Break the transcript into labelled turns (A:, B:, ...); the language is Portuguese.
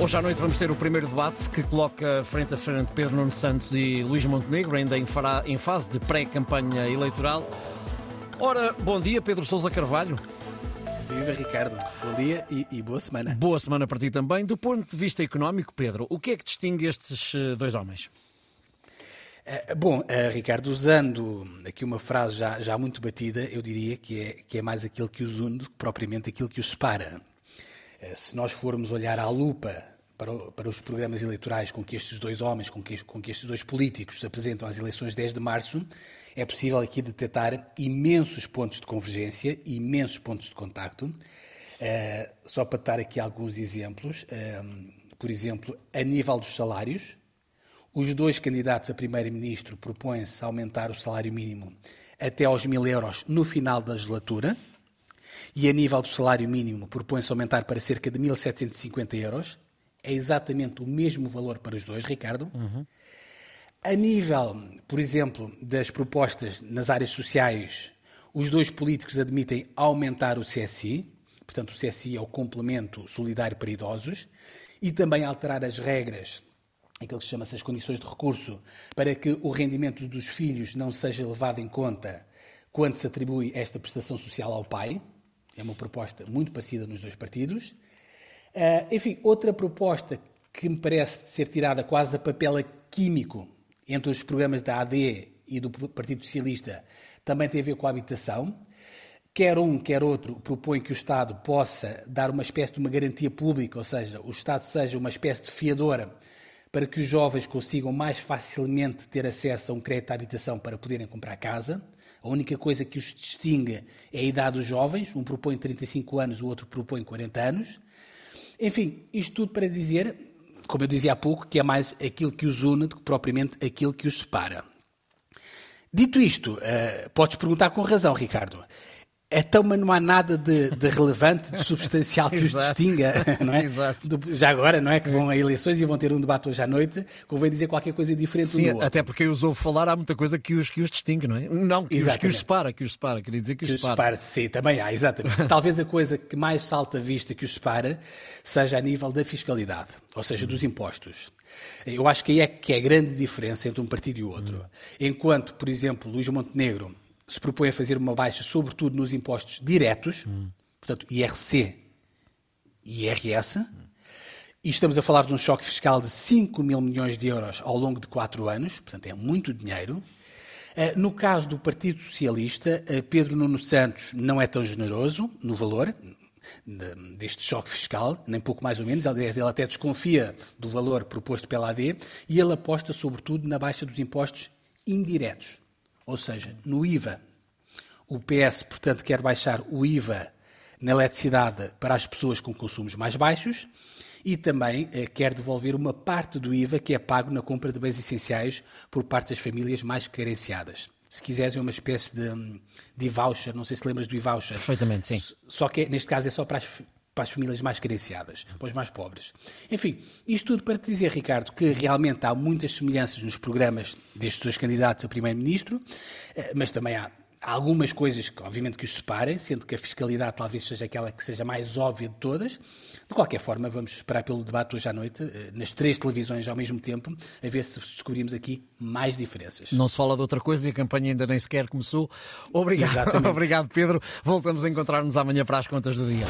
A: Hoje à noite vamos ter o primeiro debate que coloca frente a frente Pedro Nuno Santos e Luís Montenegro, ainda em, fará, em fase de pré-campanha eleitoral. Ora, bom dia, Pedro Sousa Carvalho.
B: Viva Ricardo, bom dia e, e, boa semana.
A: Boa semana para ti também. Do ponto de vista económico, Pedro, o que é que distingue estes eh, dois homens?
B: Uh, bom, uh, Ricardo, usando aqui uma frase já, já muito batida, eu diria que é, que é mais aquilo que os une do que propriamente aquilo que os separa. Uh, se nós formos olhar à lupa para, para, os programas eleitorais com que estes dois homens, com que, com que estes dois políticos se apresentam às eleições de 10 de março, é possível aqui detectar imensos pontos de convergência, imensos pontos de contacto. Uh, só para dar aqui alguns exemplos, uh, por exemplo, a nível dos salários, os dois candidatos a primeiro-ministro propõem-se aumentar o salário mínimo até aos mil euros no final da legislatura, e a nível do salário mínimo propõe-se aumentar para cerca de 1.750 euros. É exatamente o mesmo valor para os dois, Ricardo. Uhum. A nível, por exemplo, das propostas nas áreas sociais, os dois políticos admitem aumentar o CSI, portanto, o CSI é o complemento solidário para idosos, e também alterar as regras, aquilo que chama-se as condições de recurso, para que o rendimento dos filhos não seja levado em conta quando se atribui esta prestação social ao pai. É uma proposta muito parecida nos dois partidos. Uh, enfim, outra proposta que me parece ser tirada quase a papel químico entre os programas da AD e do Partido Socialista também tem a ver com a habitação. Quer um, quer outro, propõe que o Estado possa dar uma espécie de uma garantia pública, ou seja, o Estado seja uma espécie de fiadora para que os jovens consigam mais facilmente ter acesso a um crédito de habitação para poderem comprar casa. A única coisa que os distingue é a idade dos jovens, um propõe 35 anos, o outro propõe 40 anos. Enfim, isto tudo para dizer como eu dizia há pouco, que é mais aquilo que os une do que propriamente aquilo que os separa. Dito isto, uh, podes perguntar com razão, Ricardo. Então, mas não há nada de, de relevante, de substancial que os distinga, não é? Exato. Do, já agora, não é? Que vão a eleições e vão ter um debate hoje à noite, convém dizer qualquer coisa diferente
A: Sim,
B: do outro.
A: até porque os ouvo falar, há muita coisa que os, que os distingue, não é? Não, que os, que os separa, que os separa, queria dizer que os que separa. separa.
B: Sim, também há, exatamente. Talvez a coisa que mais salta à vista que os separa seja a nível da fiscalidade, ou seja, dos impostos. Eu acho que aí é que é a grande diferença entre um partido e o outro. Hum. Enquanto, por exemplo, Luís Montenegro se propõe a fazer uma baixa, sobretudo nos impostos diretos, hum. portanto, IRC e IRS, hum. e estamos a falar de um choque fiscal de 5 mil milhões de euros ao longo de quatro anos, portanto, é muito dinheiro. Eh, no caso do Partido Socialista, eh, Pedro Nuno Santos não é tão generoso no valor deste choque fiscal, nem pouco mais ou menos. Aliás, ele até desconfia do valor proposto pela AD e ele aposta, sobretudo, na baixa dos impostos indiretos ou seja, no IVA. O PS, portanto, quer baixar o IVA na eletricidade para as pessoas com consumos mais baixos e também eh, quer devolver uma parte do IVA que é pago na compra de bens essenciais por parte das famílias mais carenciadas. Se quiseres, é uma espécie de, de voucher, não sei se lembras do e-voucher.
A: Perfeitamente, sim.
B: Só que, neste caso, é só para as, para as famílias mais carenciadas, para os mais pobres. Enfim, isto tudo para te dizer, Ricardo, que realmente há muitas semelhanças nos programas destes dois candidatos a primeiro-ministro, eh, mas também há algumas coisas que, obviamente, que os separem, sendo que a fiscalidade talvez seja aquela que seja mais óbvia de todas. De qualquer forma, vamos esperar pelo debate hoje à noite, eh, nas três televisões ao mesmo tempo, a ver se descobrimos aqui mais diferenças.
A: Não se fala de outra coisa e a campanha ainda nem sequer começou. Obrigado, obrigado Pedro. Voltamos a encontrar-nos amanhã para as contas do dia.